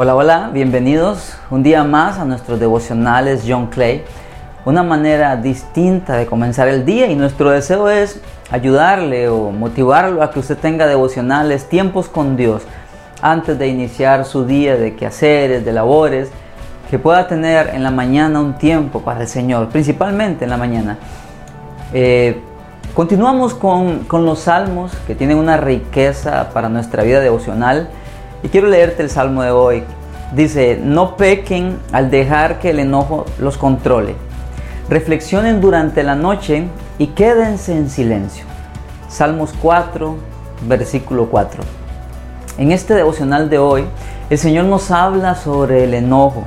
Hola, hola, bienvenidos un día más a nuestros devocionales John Clay. Una manera distinta de comenzar el día y nuestro deseo es ayudarle o motivarlo a que usted tenga devocionales, tiempos con Dios antes de iniciar su día de quehaceres, de labores, que pueda tener en la mañana un tiempo para el Señor, principalmente en la mañana. Eh, continuamos con, con los salmos que tienen una riqueza para nuestra vida devocional. Y quiero leerte el salmo de hoy. Dice, no pequen al dejar que el enojo los controle. Reflexionen durante la noche y quédense en silencio. Salmos 4, versículo 4. En este devocional de hoy, el Señor nos habla sobre el enojo.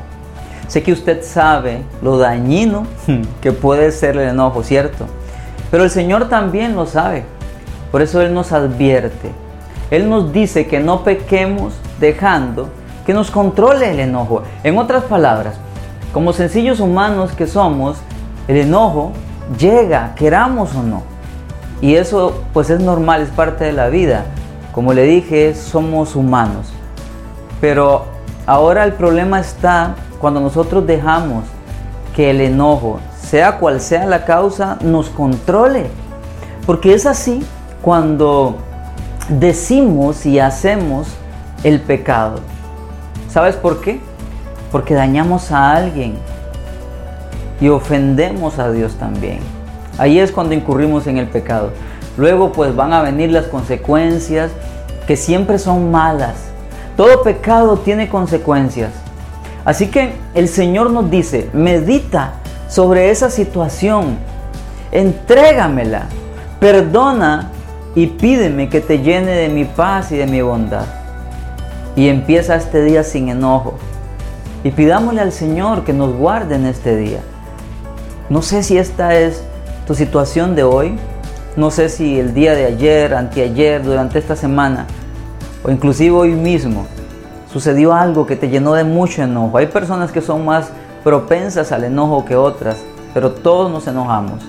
Sé que usted sabe lo dañino que puede ser el enojo, ¿cierto? Pero el Señor también lo sabe. Por eso Él nos advierte. Él nos dice que no pequemos dejando que nos controle el enojo. En otras palabras, como sencillos humanos que somos, el enojo llega, queramos o no. Y eso pues es normal, es parte de la vida. Como le dije, somos humanos. Pero ahora el problema está cuando nosotros dejamos que el enojo, sea cual sea la causa, nos controle. Porque es así cuando decimos y hacemos el pecado. ¿Sabes por qué? Porque dañamos a alguien y ofendemos a Dios también. Ahí es cuando incurrimos en el pecado. Luego pues van a venir las consecuencias que siempre son malas. Todo pecado tiene consecuencias. Así que el Señor nos dice, medita sobre esa situación, entrégamela, perdona y pídeme que te llene de mi paz y de mi bondad. Y empieza este día sin enojo. Y pidámosle al Señor que nos guarde en este día. No sé si esta es tu situación de hoy. No sé si el día de ayer, anteayer, durante esta semana o inclusive hoy mismo sucedió algo que te llenó de mucho enojo. Hay personas que son más propensas al enojo que otras, pero todos nos enojamos.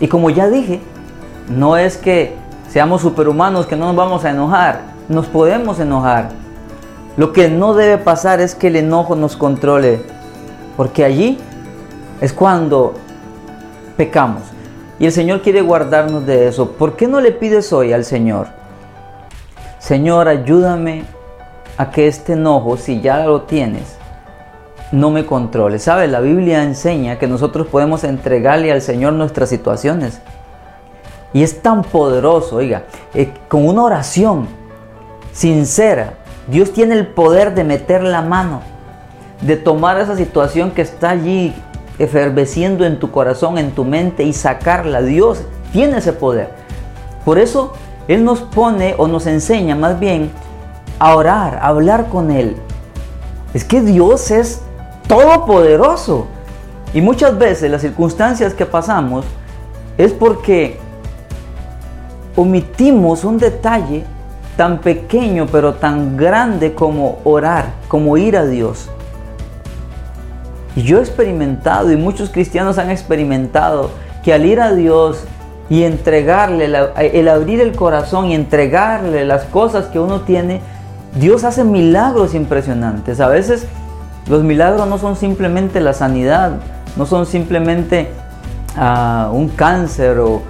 Y como ya dije, no es que seamos superhumanos que no nos vamos a enojar, nos podemos enojar. Lo que no debe pasar es que el enojo nos controle, porque allí es cuando pecamos. Y el Señor quiere guardarnos de eso. ¿Por qué no le pides hoy al Señor? Señor, ayúdame a que este enojo, si ya lo tienes, no me controle. ¿Sabes? La Biblia enseña que nosotros podemos entregarle al Señor nuestras situaciones. Y es tan poderoso, oiga, eh, con una oración sincera, Dios tiene el poder de meter la mano, de tomar esa situación que está allí eferveciendo en tu corazón, en tu mente y sacarla. Dios tiene ese poder. Por eso Él nos pone o nos enseña más bien a orar, a hablar con Él. Es que Dios es todopoderoso. Y muchas veces las circunstancias que pasamos es porque omitimos un detalle tan pequeño pero tan grande como orar, como ir a Dios. Y yo he experimentado y muchos cristianos han experimentado que al ir a Dios y entregarle, el abrir el corazón y entregarle las cosas que uno tiene, Dios hace milagros impresionantes. A veces los milagros no son simplemente la sanidad, no son simplemente uh, un cáncer o,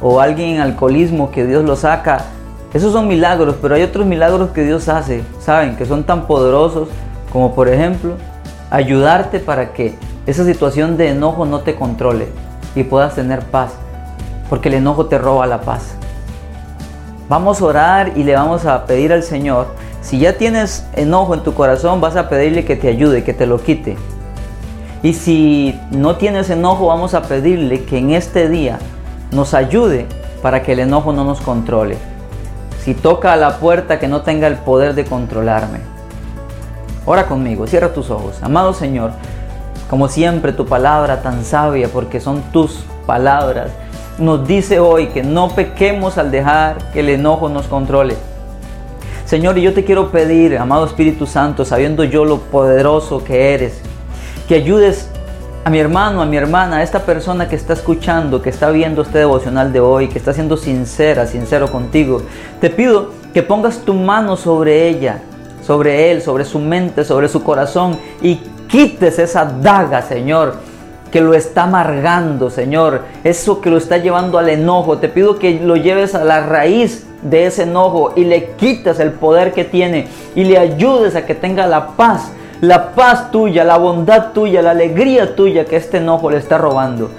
o alguien en alcoholismo que Dios lo saca. Esos son milagros, pero hay otros milagros que Dios hace, ¿saben? Que son tan poderosos como por ejemplo ayudarte para que esa situación de enojo no te controle y puedas tener paz, porque el enojo te roba la paz. Vamos a orar y le vamos a pedir al Señor, si ya tienes enojo en tu corazón, vas a pedirle que te ayude, que te lo quite. Y si no tienes enojo, vamos a pedirle que en este día nos ayude para que el enojo no nos controle. Si toca a la puerta, que no tenga el poder de controlarme. Ora conmigo, cierra tus ojos. Amado Señor, como siempre tu palabra tan sabia, porque son tus palabras, nos dice hoy que no pequemos al dejar que el enojo nos controle. Señor, y yo te quiero pedir, amado Espíritu Santo, sabiendo yo lo poderoso que eres, que ayudes a mi hermano, a mi hermana, a esta persona que está escuchando, que está viendo este devocional de hoy, que está siendo sincera, sincero contigo, te pido que pongas tu mano sobre ella, sobre él, sobre su mente, sobre su corazón y quites esa daga, Señor, que lo está amargando, Señor, eso que lo está llevando al enojo. Te pido que lo lleves a la raíz de ese enojo y le quites el poder que tiene y le ayudes a que tenga la paz, la paz tuya, la bondad tuya, la alegría tuya que este enojo le está robando.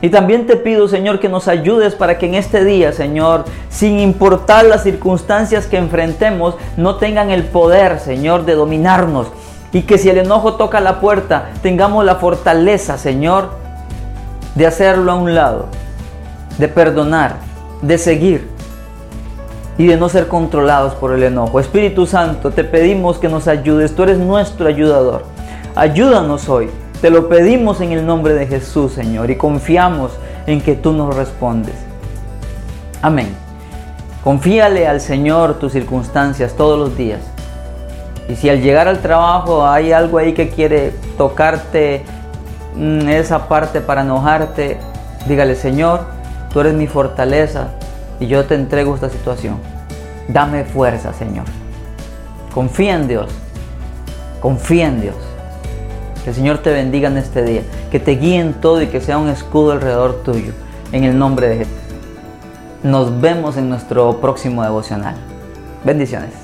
Y también te pido, Señor, que nos ayudes para que en este día, Señor, sin importar las circunstancias que enfrentemos, no tengan el poder, Señor, de dominarnos. Y que si el enojo toca la puerta, tengamos la fortaleza, Señor, de hacerlo a un lado, de perdonar, de seguir y de no ser controlados por el enojo. Espíritu Santo, te pedimos que nos ayudes. Tú eres nuestro ayudador. Ayúdanos hoy te lo pedimos en el nombre de Jesús, Señor, y confiamos en que tú nos respondes. Amén. Confíale al Señor tus circunstancias todos los días. Y si al llegar al trabajo hay algo ahí que quiere tocarte mm, esa parte para enojarte, dígale, Señor, tú eres mi fortaleza y yo te entrego esta situación. Dame fuerza, Señor. Confía en Dios. Confía en Dios. Que el Señor te bendiga en este día, que te guíe en todo y que sea un escudo alrededor tuyo. En el nombre de Jesús. Nos vemos en nuestro próximo devocional. Bendiciones.